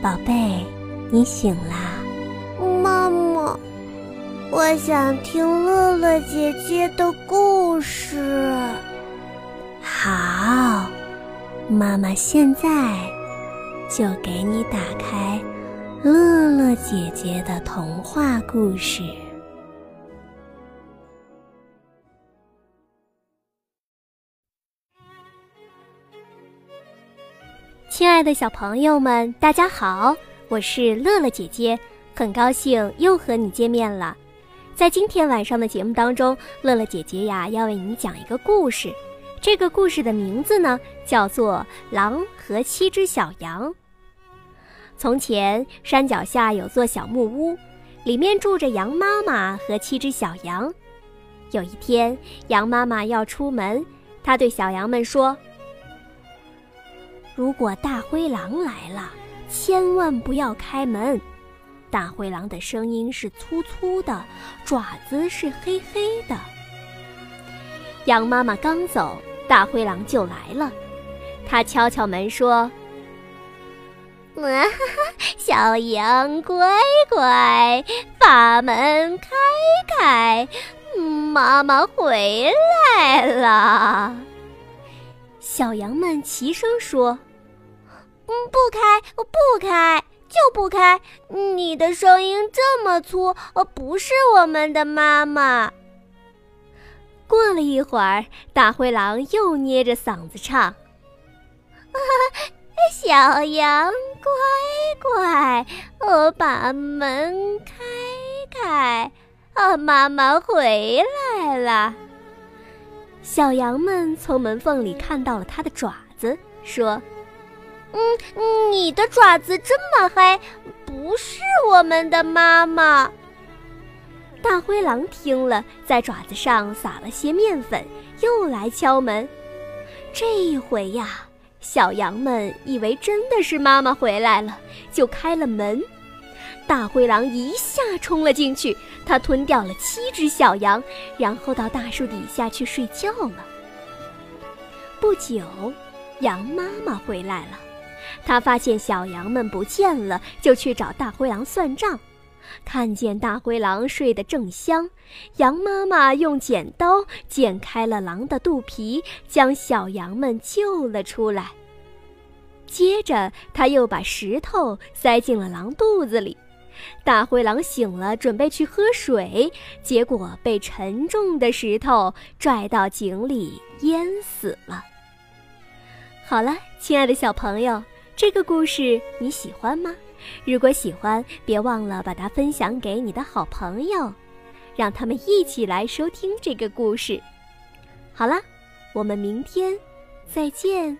宝贝，你醒啦？妈妈，我想听乐乐姐姐的故事。好，妈妈现在就给你打开乐乐姐姐的童话故事。亲爱的小朋友们，大家好，我是乐乐姐姐，很高兴又和你见面了。在今天晚上的节目当中，乐乐姐姐呀要为你讲一个故事，这个故事的名字呢叫做《狼和七只小羊》。从前，山脚下有座小木屋，里面住着羊妈妈和七只小羊。有一天，羊妈妈要出门，她对小羊们说。如果大灰狼来了，千万不要开门。大灰狼的声音是粗粗的，爪子是黑黑的。羊妈妈刚走，大灰狼就来了。他敲敲门说：“啊，小羊乖乖，把门开开，妈妈回来了。”小羊们齐声说。嗯，不开，我不开，就不开！你的声音这么粗，不是我们的妈妈。过了一会儿，大灰狼又捏着嗓子唱：“小羊乖乖，我把门开开，啊，妈妈回来了。”小羊们从门缝里看到了它的爪子，说。嗯，你的爪子这么黑，不是我们的妈妈。大灰狼听了，在爪子上撒了些面粉，又来敲门。这一回呀，小羊们以为真的是妈妈回来了，就开了门。大灰狼一下冲了进去，他吞掉了七只小羊，然后到大树底下去睡觉了。不久，羊妈妈回来了。他发现小羊们不见了，就去找大灰狼算账。看见大灰狼睡得正香，羊妈妈用剪刀剪开了狼的肚皮，将小羊们救了出来。接着，他又把石头塞进了狼肚子里。大灰狼醒了，准备去喝水，结果被沉重的石头拽到井里淹死了。好了，亲爱的小朋友。这个故事你喜欢吗？如果喜欢，别忘了把它分享给你的好朋友，让他们一起来收听这个故事。好了，我们明天再见。